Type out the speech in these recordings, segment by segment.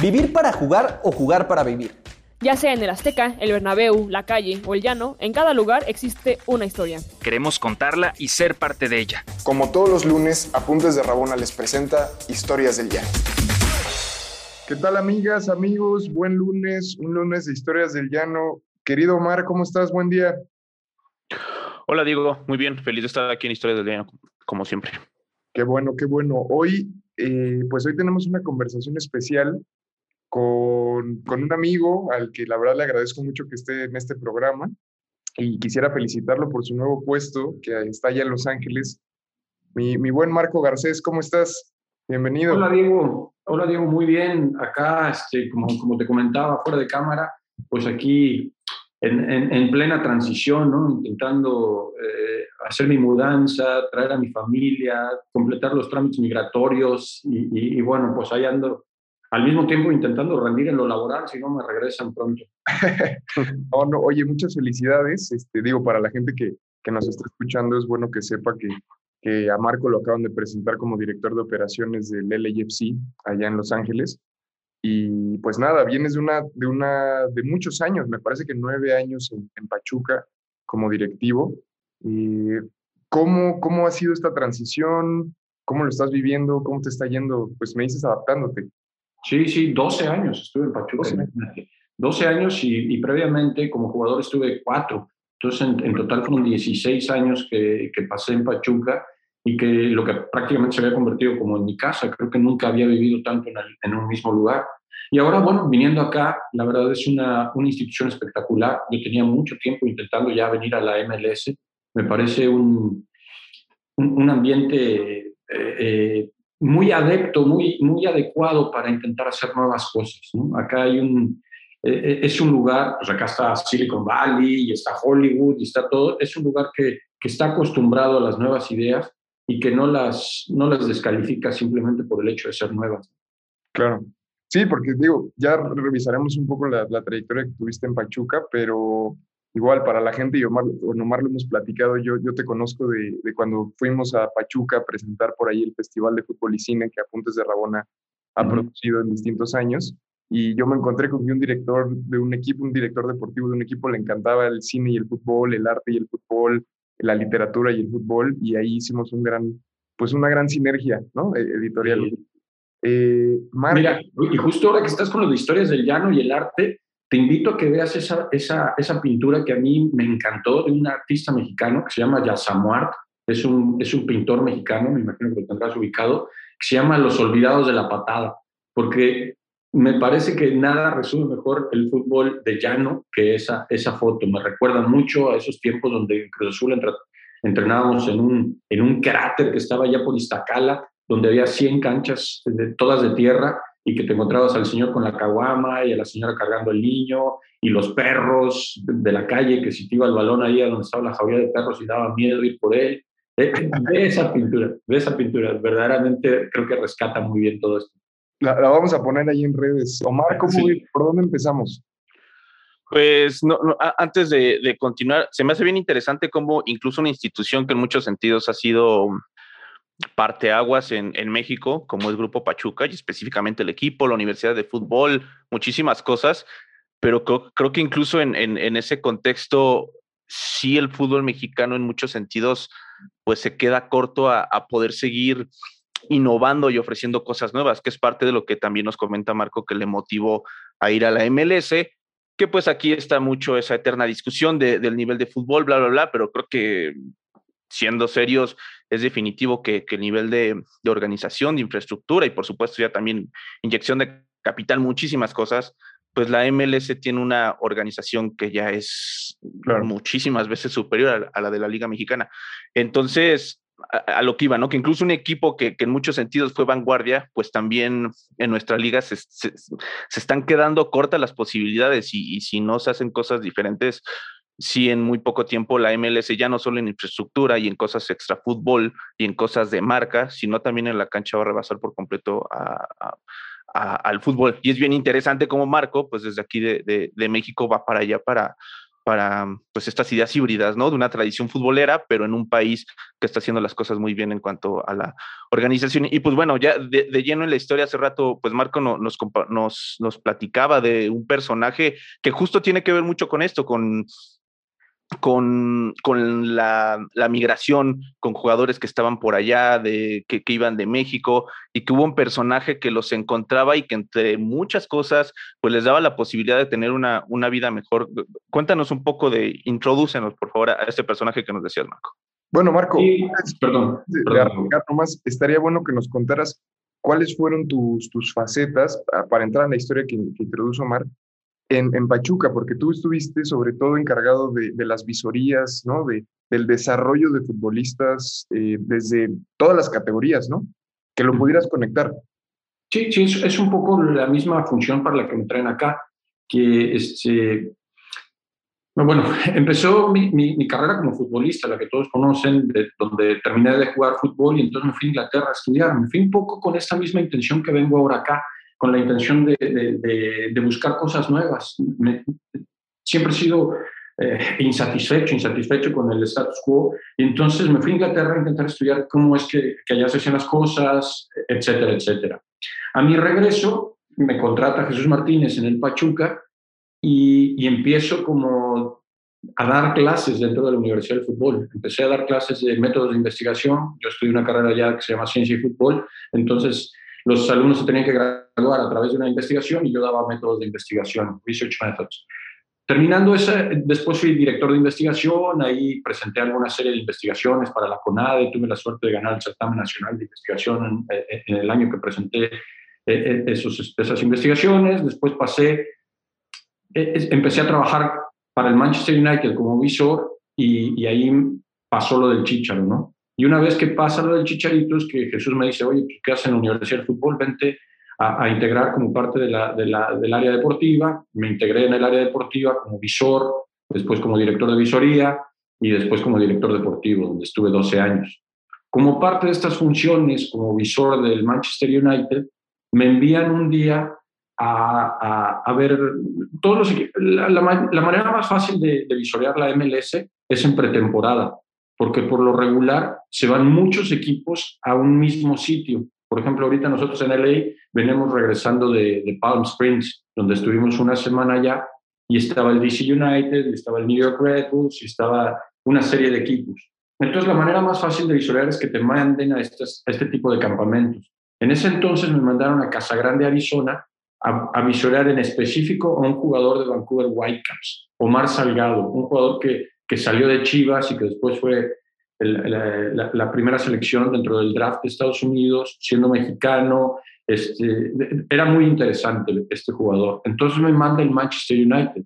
Vivir para jugar o jugar para vivir. Ya sea en el Azteca, el Bernabéu, la calle o el llano, en cada lugar existe una historia. Queremos contarla y ser parte de ella. Como todos los lunes, Apuntes de Rabona les presenta Historias del Llano. ¿Qué tal amigas, amigos? Buen lunes, un lunes de Historias del Llano. Querido Omar, ¿cómo estás? Buen día. Hola Diego, muy bien, feliz de estar aquí en Historias del Llano, como siempre. Qué bueno, qué bueno. Hoy, eh, pues hoy tenemos una conversación especial con, un amigo al que la verdad le agradezco mucho que esté en este programa y quisiera felicitarlo por su nuevo puesto que está allá en Los Ángeles. Mi, buen Marco Garcés, ¿cómo estás? Bienvenido. Hola Diego, hola Diego, muy bien. Acá, este, como, te comentaba, fuera de cámara, pues aquí en, en, en plena transición, intentando eh, hacer mi mudanza, traer a mi familia, completar los trámites migratorios y, y, y bueno, pues ahí ando al mismo tiempo intentando rendir en lo laboral, si no me regresan pronto. no, no, oye, muchas felicidades. Este, digo, para la gente que, que nos está escuchando, es bueno que sepa que, que, a Marco lo acaban de presentar como director de operaciones del LAFC allá en Los Ángeles. Y pues nada, vienes de una, de una, de muchos años, me parece que nueve años en, en Pachuca como directivo. Y ¿cómo, ¿Cómo ha sido esta transición? ¿Cómo lo estás viviendo? ¿Cómo te está yendo? Pues me dices adaptándote. Sí, sí, 12 años estuve en Pachuca. 12, 12 años y, y, previamente como jugador estuve 4. Entonces, en, en total fueron 16 años que, que, pasé en Pachuca y que lo que prácticamente se había convertido como en mi casa. Creo que nunca había vivido tanto en, el, en un mismo lugar. Y ahora, bueno, viniendo acá, la verdad es una, una institución espectacular. Yo tenía mucho tiempo intentando ya venir a la MLS. Me parece un, un, un ambiente... Eh, eh, muy adepto, muy, muy adecuado para intentar hacer nuevas cosas. ¿no? Acá hay un, eh, es un lugar, pues acá está Silicon Valley y está Hollywood y está todo, es un lugar que, que está acostumbrado a las nuevas ideas y que no las, no las descalifica simplemente por el hecho de ser nuevas. Claro. Sí, porque digo, ya revisaremos un poco la, la trayectoria que tuviste en Pachuca, pero igual para la gente, y Omar, con Omar lo hemos platicado, yo, yo te conozco de, de, cuando fuimos a Pachuca a presentar por ahí el Festival de Fútbol y Cine que Apuntes de Rabona ha uh -huh. producido en distintos años. Y yo me encontré con un director de un equipo, un director deportivo de un equipo, le encantaba el cine y el fútbol, el arte y el fútbol, la literatura y el fútbol, y ahí hicimos un gran, pues una gran sinergia, ¿no? Editorial. Sí. Eh, Mira, y justo ahora que estás con las historias del llano y el arte, te invito a que veas esa, esa, esa pintura que a mí me encantó de un artista mexicano que se llama Yasamuart, es un, es un pintor mexicano, me imagino que lo tendrás ubicado, que se llama Los Olvidados de la Patada, porque me parece que nada resume mejor el fútbol de llano que esa, esa foto. Me recuerda mucho a esos tiempos donde en Cruz Azul entre, entrenábamos en un, en un cráter que estaba allá por Iztacala, donde había 100 canchas, de, todas de tierra, y que te encontrabas al señor con la caguama y a la señora cargando el niño y los perros de la calle, que si te iba el balón ahí a donde estaba la jauría de perros y daba miedo ir por él. Ve esa pintura, ve esa pintura, verdaderamente creo que rescata muy bien todo esto. La, la vamos a poner ahí en redes. Omar, ¿cómo, sí. ¿por dónde empezamos? Pues no, no, antes de, de, continuar, se me hace bien interesante cómo incluso una institución que en muchos sentidos ha sido parteaguas en, en México, como es Grupo Pachuca, y específicamente el equipo, la Universidad de Fútbol, muchísimas cosas, pero creo, creo que incluso en, en, ese contexto, sí el fútbol mexicano en muchos sentidos, pues se queda corto a, a poder seguir innovando y ofreciendo cosas nuevas, que es parte de lo que también nos comenta Marco que le motivó a ir a la MLS, que pues aquí está mucho esa eterna discusión de, del nivel de fútbol, bla, bla, bla, pero creo que siendo serios, es definitivo que, que el nivel de, de, organización, de infraestructura y por supuesto ya también inyección de capital, muchísimas cosas, pues la MLS tiene una organización que ya es claro. muchísimas veces superior a, a, la de la Liga Mexicana. Entonces, a, a, lo que iba, ¿no? Que incluso un equipo que, que, en muchos sentidos fue vanguardia, pues también en nuestra liga se, se, se están quedando cortas las posibilidades y, y si no se hacen cosas diferentes, sí en muy poco tiempo la MLS ya no solo en infraestructura y en cosas extra fútbol y en cosas de marca, sino también en la cancha va a rebasar por completo al fútbol. Y es bien interesante como Marco, pues desde aquí de, de, México va para allá para, para pues estas ideas híbridas, ¿no? De una tradición futbolera, pero en un país que está haciendo las cosas muy bien en cuanto a la organización. Y pues bueno, ya de, lleno en la historia, hace rato, pues Marco nos, nos platicaba de un personaje que justo tiene que ver mucho con esto, con con, con la, la, migración, con jugadores que estaban por allá, de, que, que, iban de México, y que hubo un personaje que los encontraba y que entre muchas cosas, pues les daba la posibilidad de tener una, una vida mejor. Cuéntanos un poco de, introdúcenos, por favor, a ese personaje que nos decías, Marco. Bueno, Marco, perdón, perdón. nomás, estaría bueno que nos contaras cuáles fueron tus, tus facetas para entrar en la historia que, que introdujo Mar, en, Pachuca, porque tú estuviste sobre todo encargado de, las visorías, ¿no? De, del desarrollo de futbolistas eh, desde todas las categorías, ¿no? Que lo pudieras conectar. Sí, sí, es, un poco la misma función para la que me traen acá, que este, bueno, empezó mi, mi, carrera como futbolista, la que todos conocen, de, donde terminé de jugar fútbol y entonces me fui a Inglaterra a estudiar. Me fui un poco con esta misma intención que vengo ahora acá, con la intención de, buscar cosas nuevas. siempre he sido eh, insatisfecho, insatisfecho con el status quo, y entonces me fui a Inglaterra a intentar estudiar cómo es que, que allá se hacían las cosas, etcétera, etcétera. A mi regreso me contrata Jesús Martínez en el Pachuca y, y empiezo como a dar clases dentro de la Universidad del Fútbol. Empecé a dar clases de métodos de investigación. Yo estudié una carrera ya que se llama Ciencia y Fútbol. Entonces, los alumnos se tenían que graduar a través de una investigación y yo daba métodos de investigación, research methods. Terminando ese, después fui director de investigación, ahí presenté alguna serie de investigaciones para la CONADE, tuve la suerte de ganar el certamen nacional de investigación en, el año que presenté eh, eh, esos, esas investigaciones, después pasé, eh, empecé a trabajar para el Manchester United como visor y, y ahí pasó lo del Chicharo, ¿no? Y una vez que pasa lo del Chicharito, es que Jesús me dice, oye, ¿qué haces en la Universidad del Fútbol? Vente a, integrar como parte del área deportiva. Me integré en el área deportiva como visor, después como director de visoría y después como director deportivo, donde estuve 12 años. Como parte de estas funciones como visor del Manchester United, me envían un día a, a, ver todos los la, la, manera más fácil de, de visorear la MLS es en pretemporada porque por lo regular se van muchos equipos a un mismo sitio. Por ejemplo, ahorita nosotros en LA venimos regresando de, Palm Springs, donde estuvimos una semana allá y estaba el DC United, estaba el New York Red Bulls estaba una serie de equipos. Entonces, la manera más fácil de visualizar es que te manden a, este tipo de campamentos. En ese entonces me mandaron a Casa Grande, Arizona, a, a visualizar en específico a un jugador de Vancouver Whitecaps, Omar Salgado, un jugador que que salió de Chivas y que después fue la, primera selección dentro del draft de Estados Unidos, siendo mexicano. Este, era muy interesante este jugador. Entonces me manda el Manchester United.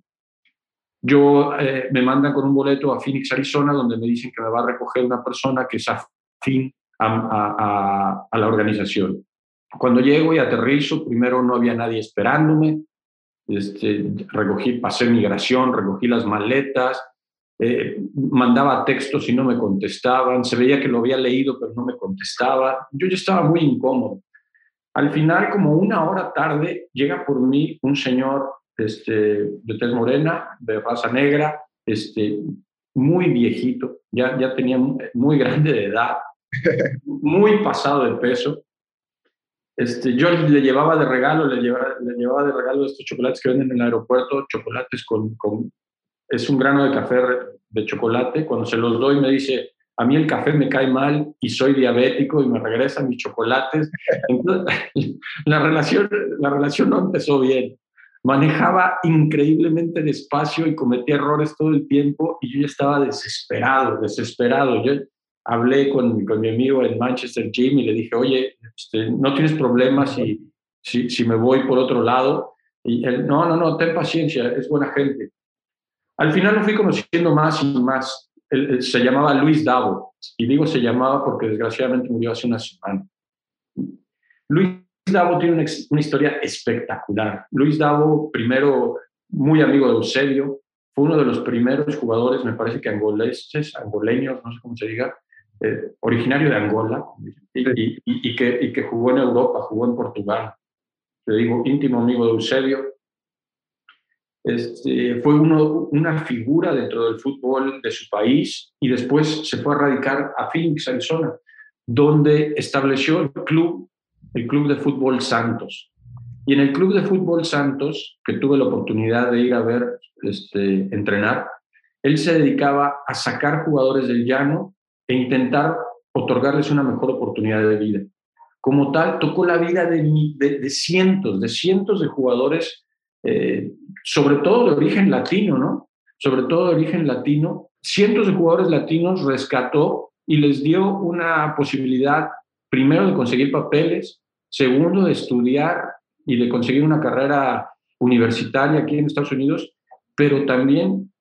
Yo eh, me mandan con un boleto a Phoenix, Arizona, donde me dicen que me va a recoger una persona que es afín a, a la organización. Cuando llego y aterrizo, primero no había nadie esperándome. Este, recogí, pasé migración, recogí las maletas, eh, mandaba textos y no me contestaban, se veía que lo había leído pero no me contestaba, yo ya estaba muy incómodo. Al final, como una hora tarde, llega por mí un señor este, de tez morena, de raza negra, este, muy viejito, ya, ya tenía muy grande de edad, muy pasado de peso. Este, yo le llevaba de regalo, le llevaba, le llevaba de regalo estos chocolates que venden en el aeropuerto, chocolates con, con es un grano de café de chocolate. Cuando se los doy me dice, a mí el café me cae mal y soy diabético y me regresan mis chocolates. la, relación, la relación no empezó bien. Manejaba increíblemente despacio y cometía errores todo el tiempo y yo ya estaba desesperado, desesperado. Yo hablé con, con mi amigo en Manchester Jim y le dije, oye, este, no tienes problemas si, si, si me voy por otro lado. Y él, no, no, no, ten paciencia, es buena gente. Al final lo fui conociendo más y más. se llamaba Luis Davo, y digo se llamaba porque desgraciadamente murió hace una semana. Luis Davo tiene una, historia espectacular. Luis Davo, primero muy amigo de Eusebio, fue uno de los primeros jugadores, me parece que angoleses, angoleños, no sé cómo se diga, eh, originario de Angola, y, que, y que jugó en Europa, jugó en Portugal. Te digo, íntimo amigo de Eusebio, Este, fue una figura dentro del fútbol de su país y después se fue a radicar a Phoenix, Arizona, donde estableció el club, el Club de Fútbol Santos. Y en el Club de Fútbol Santos, que tuve la oportunidad de ir a ver este, entrenar, él se dedicaba a sacar jugadores del llano e intentar otorgarles una mejor oportunidad de vida. Como tal, tocó la vida de, cientos, de cientos de jugadores, eh, sobre todo de origen latino, ¿no? Sobre todo de origen latino. Cientos de jugadores latinos rescató y les dio una posibilidad, primero, de conseguir papeles, segundo, de estudiar y de conseguir una carrera universitaria aquí en Estados Unidos, pero también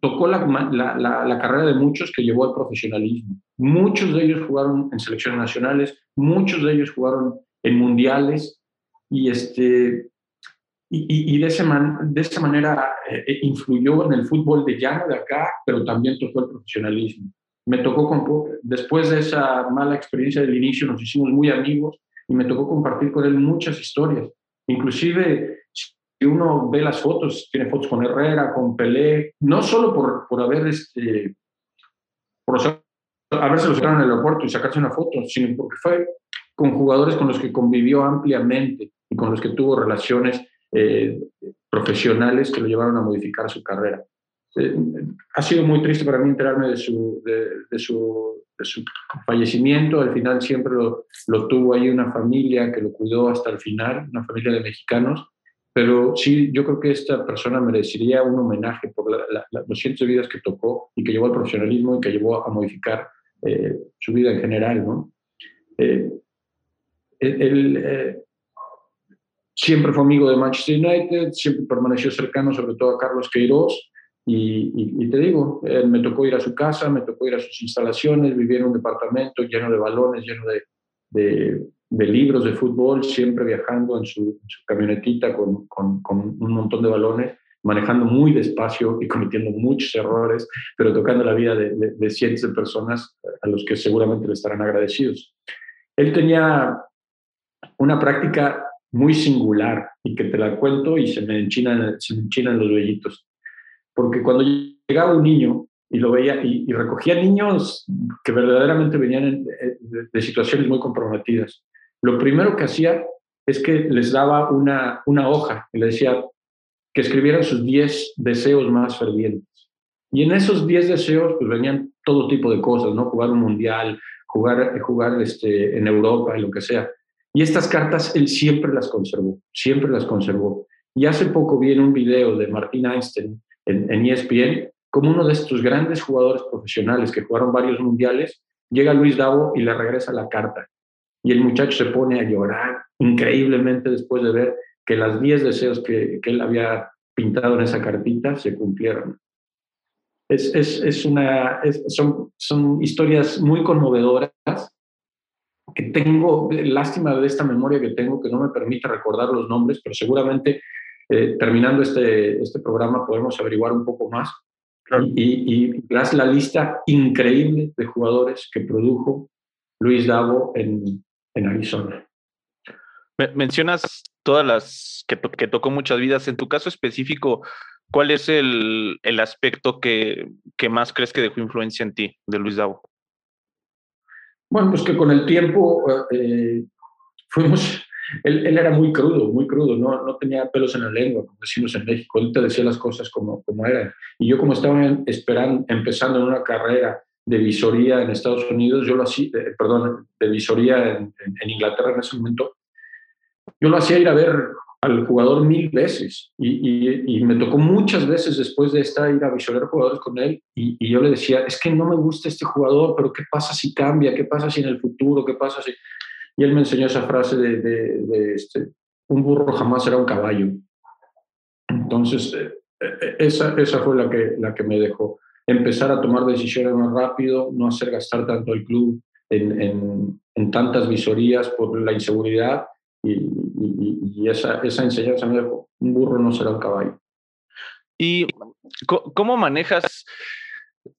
tocó la, la, carrera de muchos que llevó al profesionalismo. Muchos de ellos jugaron en selecciones nacionales, muchos de ellos jugaron en mundiales y, este, y, y de, ese de esa manera eh, influyó en el fútbol de llano de acá, pero también tocó el profesionalismo. Me tocó, con, después de esa mala experiencia del inicio, nos hicimos muy amigos y me tocó compartir con él muchas historias. Inclusive si uno ve las fotos, tiene fotos con Herrera, con Pelé, no solo por, por haber este, por haberse los en el aeropuerto y sacarse una foto, sino porque fue con jugadores con los que convivió ampliamente y con los que tuvo relaciones eh, profesionales que lo llevaron a modificar su carrera. Eh, ha sido muy triste para mí enterarme de su, de, su, de su, fallecimiento. Al final siempre lo, lo, tuvo ahí una familia que lo cuidó hasta el final, una familia de mexicanos. Pero sí, yo creo que esta persona merecería un homenaje por los cientos de vidas que tocó y que llevó al profesionalismo y que llevó a modificar eh, su vida en general. ¿no? Eh, él eh, siempre fue amigo de Manchester United, siempre permaneció cercano sobre todo a Carlos Queiroz. Y, te digo, me tocó ir a su casa, me tocó ir a sus instalaciones, vivía en un departamento lleno de balones, lleno de de libros de fútbol, siempre viajando en su, camionetita con, con, un montón de balones, manejando muy despacio y cometiendo muchos errores, pero tocando la vida de, de, cientos de personas a los que seguramente le estarán agradecidos. Él tenía una práctica muy singular y que te la cuento y se me enchinan, se me enchinan los vellitos. Porque cuando llegaba un niño y lo veía y, recogía niños que verdaderamente venían de, situaciones muy comprometidas lo primero que hacía es que les daba una, una hoja y le decía que escribieran sus 10 deseos más fervientes. Y en esos 10 deseos pues venían todo tipo de cosas, ¿no? Jugar un mundial, jugar, jugar este, en Europa y lo que sea. Y estas cartas él siempre las conservó, siempre las conservó. Y hace poco vi en un video de Martín Einstein en, ESPN como uno de estos grandes jugadores profesionales que jugaron varios mundiales, llega Luis Davo y le regresa la carta. Y el muchacho se pone a llorar increíblemente después de ver que las 10 deseos que, que, él había pintado en esa cartita se cumplieron. Es, es, es una, son, son historias muy conmovedoras que tengo, lástima de esta memoria que tengo que no me permite recordar los nombres, pero seguramente eh, terminando este, este programa podemos averiguar un poco más. Y, y, y la lista increíble de jugadores que produjo Luis Davo en, en Arizona. Mencionas todas las que, que, tocó muchas vidas. En tu caso específico, ¿cuál es el, el aspecto que, que, más crees que dejó influencia en ti de Luis Davo? Bueno, pues que con el tiempo eh, fuimos, él, él, era muy crudo, muy crudo, no, no tenía pelos en la lengua, como decimos en México, él te decía las cosas como, como eran. Y yo como estaba esperando, empezando en una carrera de visoría en Estados Unidos, yo lo hacía, eh, perdón, de visoría en, Inglaterra en ese momento, yo lo hacía ir a ver al jugador mil veces y, y, me tocó muchas veces después de estar ir a visorear jugadores con él y, y, yo le decía, es que no me gusta este jugador, pero ¿qué pasa si cambia? ¿Qué pasa si en el futuro? ¿Qué pasa si...? Y él me enseñó esa frase de, de, este, un burro jamás será un caballo. Entonces, eh, eh, esa, esa fue la que, la que me dejó empezar a tomar decisiones más rápido, no hacer gastar tanto el club en, en, tantas visorías por la inseguridad y, esa, esa enseñanza me dejó, un burro no será un caballo. ¿Y cómo manejas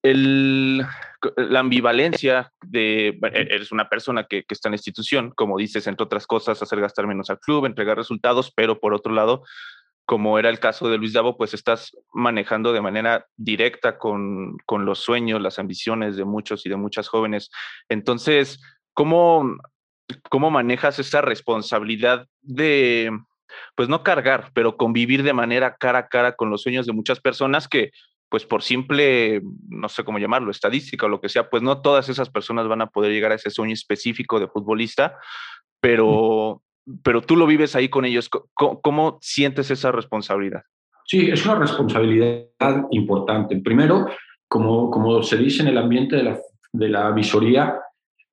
el, la ambivalencia de, e-, eres una persona que, que, está en la institución, como dices, entre otras cosas, hacer gastar menos al club, entregar resultados, pero por otro lado, como era el caso de Luis Davo, pues estás manejando de manera directa con, con los sueños, las ambiciones de muchos y de muchas jóvenes. Entonces, ¿cómo, cómo manejas esa responsabilidad de, pues no cargar, pero convivir de manera cara a cara con los sueños de muchas personas que, pues por simple, no sé cómo llamarlo, estadística o lo que sea, pues no todas esas personas van a poder llegar a ese sueño específico de futbolista, pero, pero tú lo vives ahí con ellos. ¿Cómo, sientes esa responsabilidad? Sí, es una responsabilidad importante. Primero, como, como se dice en el ambiente de la, de la visoría,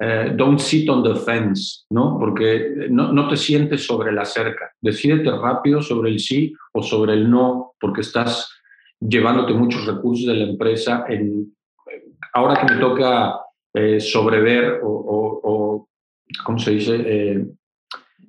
eh, don't sit on the fence, ¿no? Porque no, no, te sientes sobre la cerca. Decídete rápido sobre el sí o sobre el no, porque estás llevándote muchos recursos de la empresa. En, ahora que me toca eh, sobrever o, o, ¿cómo se dice? Eh,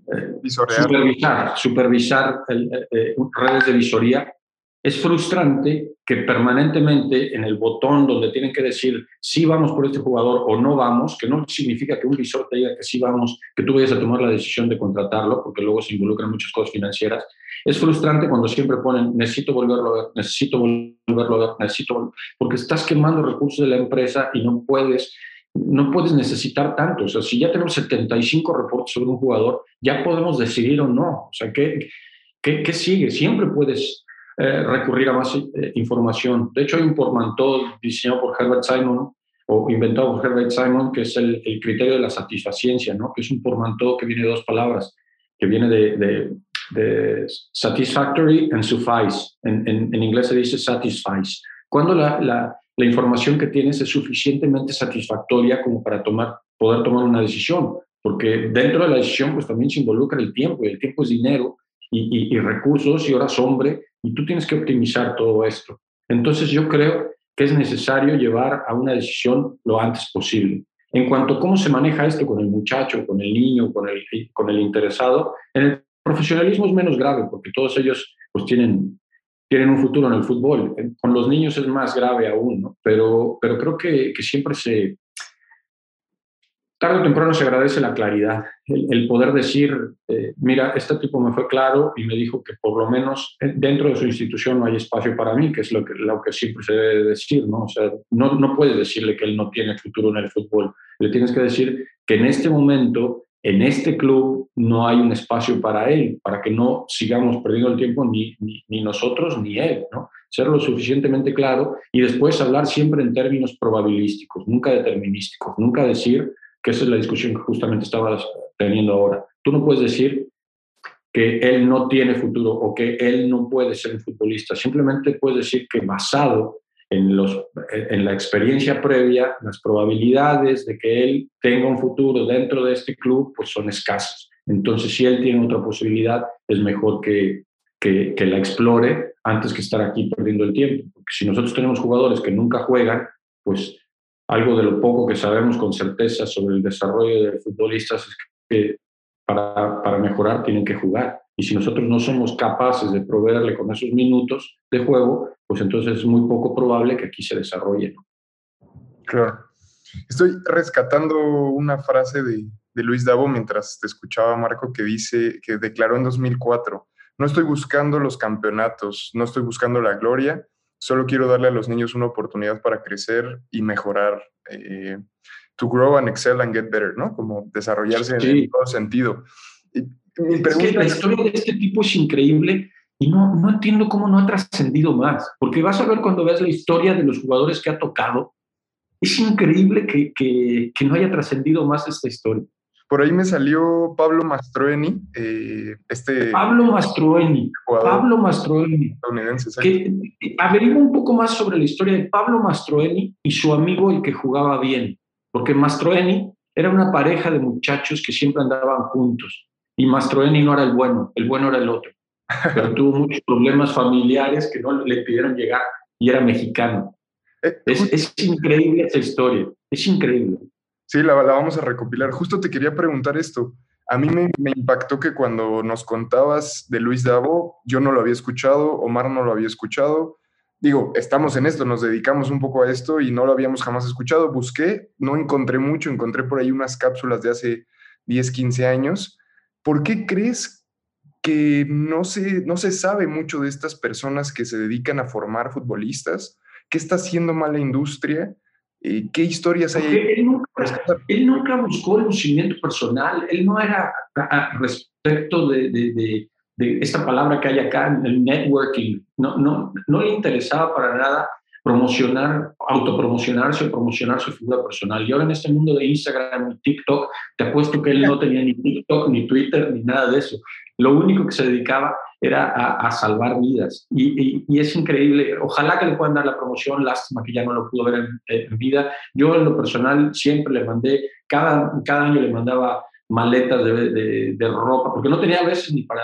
eh supervisar, supervisar redes de visoría, es frustrante que permanentemente en el botón donde tienen que decir si vamos por este jugador o no vamos, que no significa que un visor te diga que sí vamos, que tú vayas a tomar la decisión de contratarlo, porque luego se involucran muchas cosas financieras. Es frustrante cuando siempre ponen necesito volverlo a ver, necesito volverlo a ver, necesito porque estás quemando recursos de la empresa y no puedes no puedes necesitar tanto. O sea, si ya tenemos 75 reportes sobre un jugador, ya podemos decidir o no. O sea, ¿qué, qué, qué sigue? Siempre puedes eh, recurrir a más eh, información. De hecho, hay un portmanteau diseñado por Herbert Simon o inventado por Herbert Simon, que es el, criterio de la satisfaciencia, ¿no? que es un portmanteau que viene de dos palabras, que viene de, de, satisfactory and suffice. En, en, inglés se dice satisfies. Cuando la, la, la, información que tienes es suficientemente satisfactoria como para tomar, poder tomar una decisión, porque dentro de la decisión pues también se involucra el tiempo, y el tiempo es dinero, y, y, recursos y horas hombre, y tú tienes que optimizar todo esto. Entonces yo creo que es necesario llevar a una decisión lo antes posible. En cuanto a cómo se maneja esto con el muchacho, con el niño, con el, con el interesado, en el profesionalismo es menos grave porque todos ellos pues tienen, tienen un futuro en el fútbol. Con los niños es más grave aún, pero, pero creo que siempre se, tarde o temprano se agradece la claridad, el, poder decir, eh, mira, este tipo me fue claro y me dijo que por lo menos eh, dentro de su institución no hay espacio para mí, que es lo que, lo que siempre se debe decir, ¿no? O sea, no, no puedes decirle que él no tiene futuro en el fútbol, le tienes que decir que en este momento, en este club, no hay un espacio para él, para que no sigamos perdiendo el tiempo ni, ni, ni nosotros ni él, ¿no? Ser lo suficientemente claro y después hablar siempre en términos probabilísticos, nunca determinísticos, nunca decir que esa es la discusión que justamente estabas teniendo ahora. Tú no puedes decir que él no tiene futuro o que él no puede ser un futbolista. Simplemente puedes decir que basado en, los, en la experiencia previa, las probabilidades de que él tenga un futuro dentro de este club pues son escasas. Entonces, si él tiene otra posibilidad, es mejor que, que, que la explore antes que estar aquí perdiendo el tiempo. Porque si nosotros tenemos jugadores que nunca juegan, pues algo de lo poco que sabemos con certeza sobre el desarrollo de futbolistas es que para, para, mejorar tienen que jugar. Y si nosotros no somos capaces de proveerle con esos minutos de juego, pues entonces es muy poco probable que aquí se desarrolle. Claro. Estoy rescatando una frase de, de Luis Davo mientras te escuchaba, Marco, que dice, que declaró en 2004, no estoy buscando los campeonatos, no estoy buscando la gloria, solo quiero darle a los niños una oportunidad para crecer y mejorar, eh, to grow and excel and get better, ¿no? Como desarrollarse en todo sentido. Y, mi pregunta es que la historia de este tipo es increíble y no, no entiendo cómo no ha trascendido más, porque vas a ver cuando veas la historia de los jugadores que ha tocado, es increíble que, que, que no haya trascendido más esta historia. Por ahí me salió Pablo Mastroeni, eh, este... Pablo Mastroeni, Pablo Mastroeni. Que, averigua un poco más sobre la historia de Pablo Mastroeni y su amigo el que jugaba bien, porque Mastroeni era una pareja de muchachos que siempre andaban juntos y Mastroeni no era el bueno, el bueno era el otro, pero tuvo muchos problemas familiares que no le pidieron llegar y era mexicano. Eh, es, es increíble esa historia, es increíble. Sí, la, vamos a recopilar. Justo te quería preguntar esto. A mí me, impactó que cuando nos contabas de Luis Davo, yo no lo había escuchado, Omar no lo había escuchado. Digo, estamos en esto, nos dedicamos un poco a esto y no lo habíamos jamás escuchado. Busqué, no encontré mucho, encontré por ahí unas cápsulas de hace 10, 15 años. ¿Por qué crees que no se, no se sabe mucho de estas personas que se dedican a formar futbolistas. ¿Qué está haciendo mal la industria? ¿Qué historias hay? Él nunca, él nunca, buscó el lucimiento personal, él no era respecto de, de, de, esta palabra que hay acá, el networking, no, no, no le interesaba para nada promocionar, autopromocionarse o promocionar su figura personal. Y ahora en este mundo de Instagram y TikTok, te apuesto que él no tenía ni TikTok, ni Twitter, ni nada de eso. Lo único que se dedicaba era a, salvar vidas. Y, es increíble. Ojalá que le puedan dar la promoción. Lástima que ya no lo pudo ver en, vida. Yo en lo personal siempre le mandé, cada, cada año le mandaba maletas de, de, ropa, porque no tenía veces ni para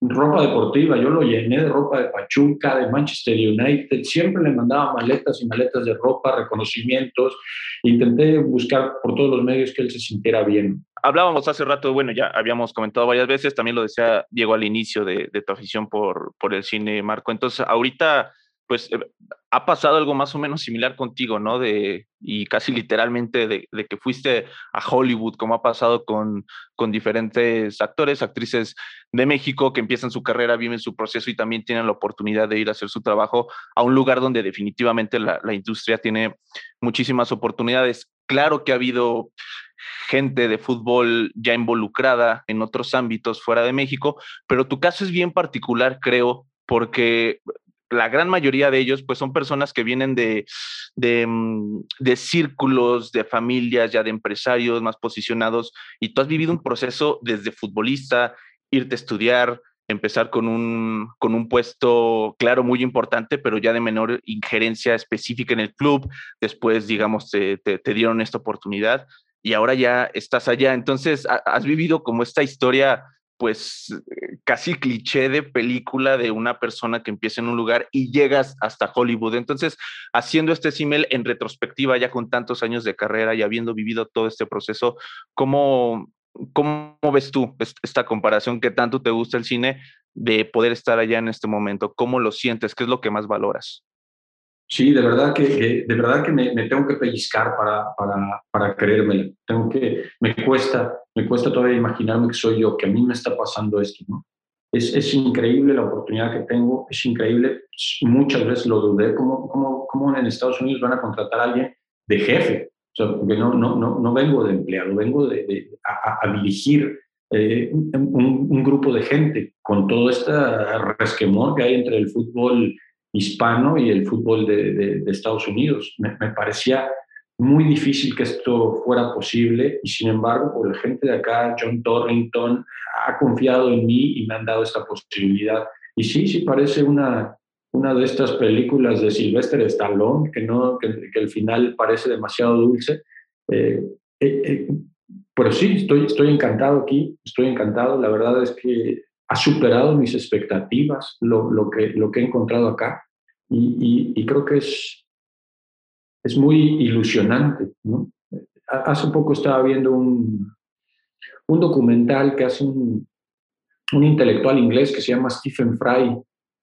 ropa deportiva, yo lo llené de ropa de Pachuca, de Manchester United, siempre le mandaba maletas y maletas de ropa, reconocimientos, intenté buscar por todos los medios que él se sintiera bien. Hablábamos hace rato, bueno, ya habíamos comentado varias veces, también lo decía Diego al inicio de, de tu afición por, por el cine, Marco. Entonces, ahorita pues eh, ha pasado algo más o menos similar contigo, ¿no? De, y casi literalmente de, que fuiste a Hollywood, como ha pasado con, con diferentes actores, actrices de México que empiezan su carrera, viven su proceso y también tienen la oportunidad de ir a hacer su trabajo a un lugar donde definitivamente la, la industria tiene muchísimas oportunidades. Claro que ha habido gente de fútbol ya involucrada en otros ámbitos fuera de México, pero tu caso es bien particular, creo, porque la gran mayoría de ellos, pues son personas que vienen de, mm, de, círculos, de familias, ya de empresarios más posicionados, y tú has vivido un proceso desde futbolista, irte a estudiar, empezar con un, con un puesto, claro, muy importante, pero ya de menor injerencia específica en el club. Después, digamos, te, te dieron esta oportunidad y ahora ya estás allá. Entonces, has vivido como esta historia pues casi cliché de película de una persona que empieza en un lugar y llegas hasta Hollywood. Entonces, haciendo este símil en retrospectiva, ya con tantos años de carrera y habiendo vivido todo este proceso, ¿cómo, cómo ves tú esta comparación que tanto te gusta el cine de poder estar allá en este momento? ¿Cómo lo sientes? ¿Qué es lo que más valoras? Sí, de verdad que, de verdad que me, tengo que pellizcar para, para, para. Tengo que, me cuesta, me cuesta todavía imaginarme que soy yo, que a mí me está pasando esto, ¿no? Es, es increíble la oportunidad que tengo, es increíble. Muchas veces lo dudé, ¿cómo, cómo, cómo en Estados Unidos van a contratar a alguien de jefe? O sea, porque no, no, no, no vengo de empleado, vengo de, de a, a, dirigir eh, un, un, grupo de gente con todo este resquemor que hay entre el fútbol hispano y el fútbol de, Estados Unidos. Me, parecía muy difícil que esto fuera posible y sin embargo, por la gente de acá, John Torrington, ha confiado en mí y me han dado esta posibilidad. Y sí, sí parece una, una de estas películas de Sylvester Stallone, que, no, que, el final parece demasiado dulce. Eh, eh, eh, pero sí, estoy, estoy encantado aquí, estoy encantado. La verdad es que ha superado mis expectativas lo, lo, que, lo que he encontrado acá y, y, creo que es, es muy ilusionante. ¿no? Hace poco estaba viendo un, un documental que hace un, un, intelectual inglés que se llama Stephen Fry.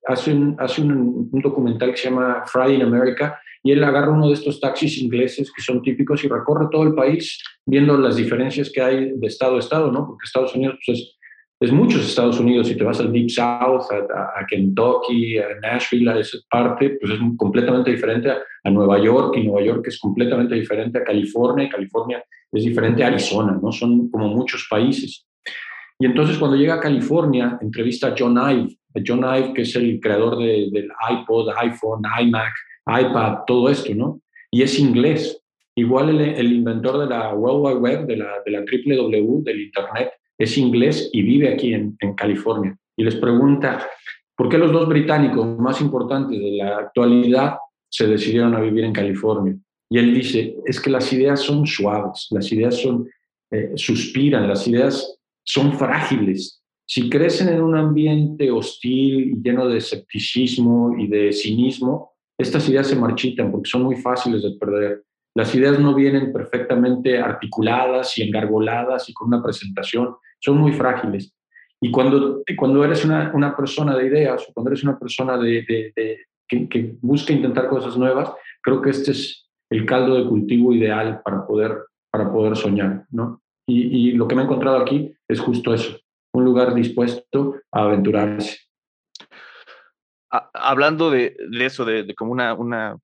Hace, un, hace un, un, documental que se llama Fry in America y él agarra uno de estos taxis ingleses que son típicos y recorre todo el país viendo las diferencias que hay de estado a estado, ¿no? Porque Estados Unidos pues, es es muchos Estados Unidos, si te vas al Deep South, a, Kentucky, a Nashville, a esa parte, pues es completamente diferente a, Nueva York, y Nueva York es completamente diferente a California, y California es diferente a Arizona, ¿no? Son como muchos países. Y entonces cuando llega a California, entrevista a John Ive, John Ive, que es el creador de, del iPod, iPhone, iMac, iPad, todo esto, ¿no? Y es inglés. Igual el, inventor de la World Wide Web, de la, de la W, del Internet, es inglés y vive aquí en, California. Y les pregunta, ¿por qué los dos británicos más importantes de la actualidad se decidieron a vivir en California? Y él dice, es que las ideas son suaves, las ideas son, eh, suspiran, las ideas son frágiles. Si crecen en un ambiente hostil y lleno de escepticismo y de cinismo, estas ideas se marchitan porque son muy fáciles de perder. Las ideas no vienen perfectamente articuladas y engargoladas y con una presentación, son muy frágiles. Y cuando, cuando eres una, una persona de ideas o cuando eres una persona de, de, que, que, busca intentar cosas nuevas, creo que este es el caldo de cultivo ideal para poder, para poder soñar. ¿no? Y, lo que me he encontrado aquí es justo eso, un lugar dispuesto a aventurarse. hablando de, eso, de, como una, una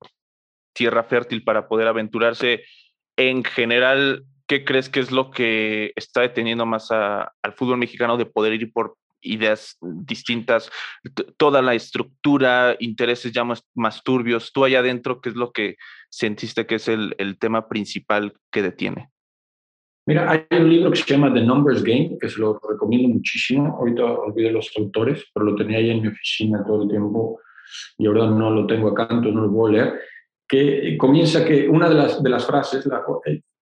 tierra fértil para poder aventurarse, en general, ¿qué crees que es lo que está deteniendo más al fútbol mexicano de poder ir por ideas distintas, toda la estructura, intereses ya más, turbios? Tú allá adentro, ¿qué es lo que sentiste que es el, el tema principal que detiene? Mira, hay un libro que se llama The Numbers Game, que se lo recomiendo muchísimo. Ahorita olvidé los autores, pero lo tenía ahí en mi oficina todo el tiempo y ahora no lo tengo acá, entonces no lo puedo leer. Que comienza que una de las, de las frases,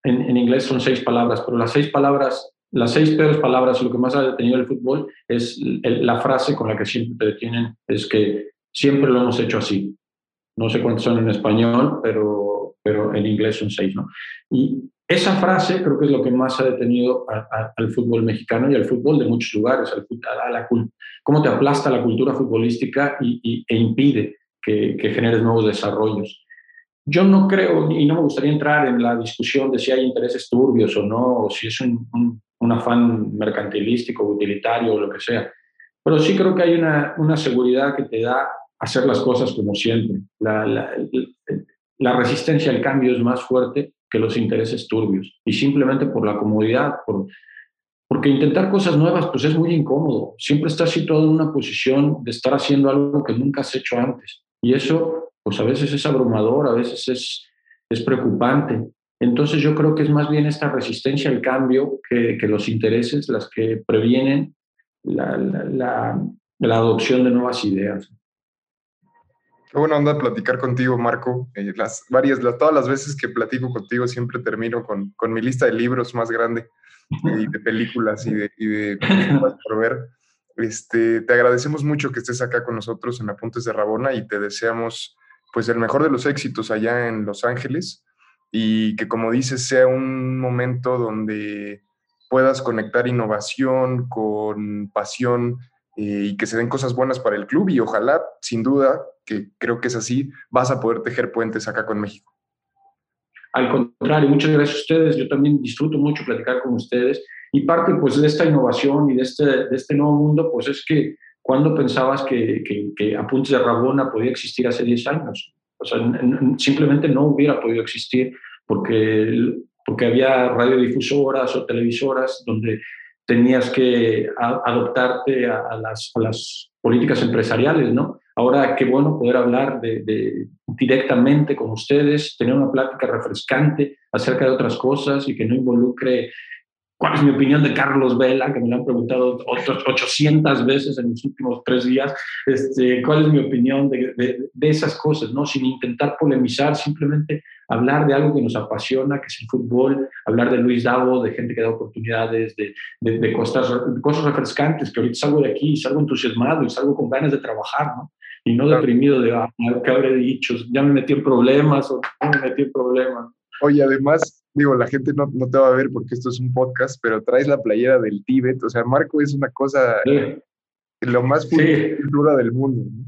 en, en, inglés son seis palabras, pero las seis palabras, las seis peores palabras, lo que más ha detenido el fútbol es la frase con la que siempre te detienen, es que siempre lo hemos hecho así. No sé cuántos son en español, pero, pero en inglés son seis, ¿no? Y esa frase creo que es lo que más ha detenido al fútbol mexicano y al fútbol de muchos lugares, al, a la, cómo te aplasta la cultura futbolística y, e impide que, generes nuevos desarrollos. Yo no creo, y no me gustaría entrar en la discusión de si hay intereses turbios o no, o si es un, afán mercantilístico, utilitario o lo que sea, pero sí creo que hay una, una seguridad que te da hacer las cosas como siempre. La, la, la resistencia al cambio es más fuerte que los intereses turbios y simplemente por la comodidad, por, porque intentar cosas nuevas pues es muy incómodo. Siempre estás situado en una posición de estar haciendo algo que nunca has hecho antes y eso pues a veces es abrumador, a veces es, es preocupante. Entonces yo creo que es más bien esta resistencia al cambio que, que los intereses las que previenen la, la, la adopción de nuevas ideas. Qué buena onda platicar contigo, Marco. Eh, las varias, todas las veces que platico contigo siempre termino con, con mi lista de libros más grande y de películas y de, y de por ver. Este, te agradecemos mucho que estés acá con nosotros en Apuntes de Rabona y te deseamos pues el mejor de los éxitos allá en Los Ángeles y que como dices sea un momento donde puedas conectar innovación con pasión eh, y que se den cosas buenas para el club y ojalá, sin duda, que creo que es así, vas a poder tejer puentes acá con México. Al contrario, muchas gracias a ustedes. Yo también disfruto mucho platicar con ustedes y parte pues de esta innovación y de este, de este nuevo mundo, pues es que cuando pensabas que, que, que Apuntes de Rabona podía existir hace 10 años, o sea, simplemente no hubiera podido existir porque, porque había radiodifusoras o televisoras donde tenías que adoptarte a, las, políticas empresariales, ¿no? Ahora, qué bueno poder hablar directamente con ustedes, tener una plática refrescante acerca de otras cosas y que no involucre cuál es mi opinión de Carlos Vela, que me lo han preguntado otras 800 veces en los últimos tres días, este, cuál es mi opinión de, de, esas cosas, ¿no? Sin intentar polemizar, simplemente hablar de algo que nos apasiona, que es el fútbol, hablar de Luis Davo, de gente que da oportunidades, de, de, cosas, cosas refrescantes, que ahorita salgo de aquí y salgo entusiasmado y salgo con ganas de trabajar, ¿no? Y no deprimido de, ah, ¿qué habré dicho? Ya me metí en problemas o no me metí en problemas. Oye, además, digo, la gente no, no, te va a ver porque esto es un podcast, pero traes la playera del Tíbet, o sea, Marco es una cosa, lo más cultura del mundo. ¿no?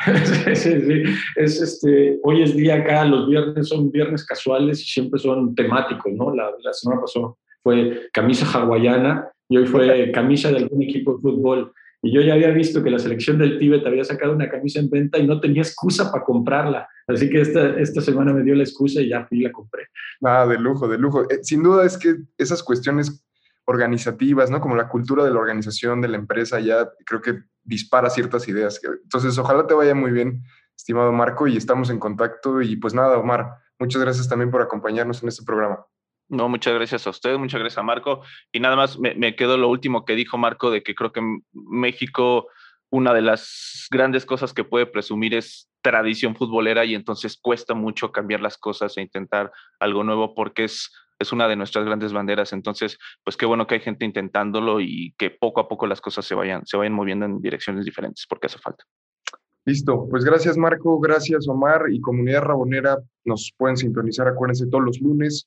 sí, sí, sí. Es este, hoy es día acá, los viernes son viernes casuales y siempre son temáticos, ¿no? La, la semana pasada fue camisa hawaiana y hoy fue camisa de algún equipo de fútbol. Y yo ya había visto que la selección del Tíbet había sacado una camisa en venta y no tenía excusa para comprarla. Así que esta, esta semana me dio la excusa y ya fui la compré. Ah, de lujo, de lujo. Eh, sin duda es que esas cuestiones organizativas, ¿no? Como la cultura de la organización de la empresa ya creo que dispara ciertas ideas. Entonces, ojalá te vaya muy bien, estimado Marco, y estamos en contacto. Y pues nada, Omar, muchas gracias también por acompañarnos en este programa. No, muchas gracias a usted, muchas gracias a Marco. Y nada más me, me quedó lo último que dijo Marco de que creo que México, una de las grandes cosas que puede presumir es tradición futbolera y entonces cuesta mucho cambiar las cosas e intentar algo nuevo porque es es una de nuestras grandes banderas. Entonces, pues qué bueno que hay gente intentándolo y que poco a poco las cosas se vayan, se vayan moviendo en direcciones diferentes, porque hace falta. Listo, pues gracias Marco, gracias Omar y Comunidad Rabonera. Nos pueden sintonizar, acuérdense, todos los lunes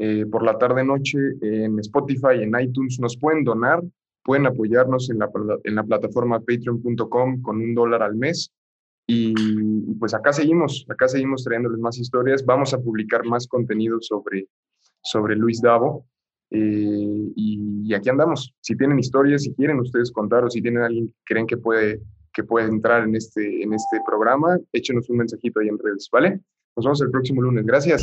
eh, por la tarde-noche en Spotify, en iTunes. Nos pueden donar, pueden apoyarnos en la, en la plataforma patreon.com con un dólar al mes. Y pues acá seguimos, acá seguimos trayéndoles más historias. Vamos a publicar más contenido sobre sobre Luis Davo. Eh, y, aquí andamos. Si tienen historias, si quieren ustedes contar o si tienen alguien que creen que puede, que puede entrar en este, en este programa, échenos un mensajito ahí en redes, ¿vale? Nos vemos el próximo lunes. Gracias.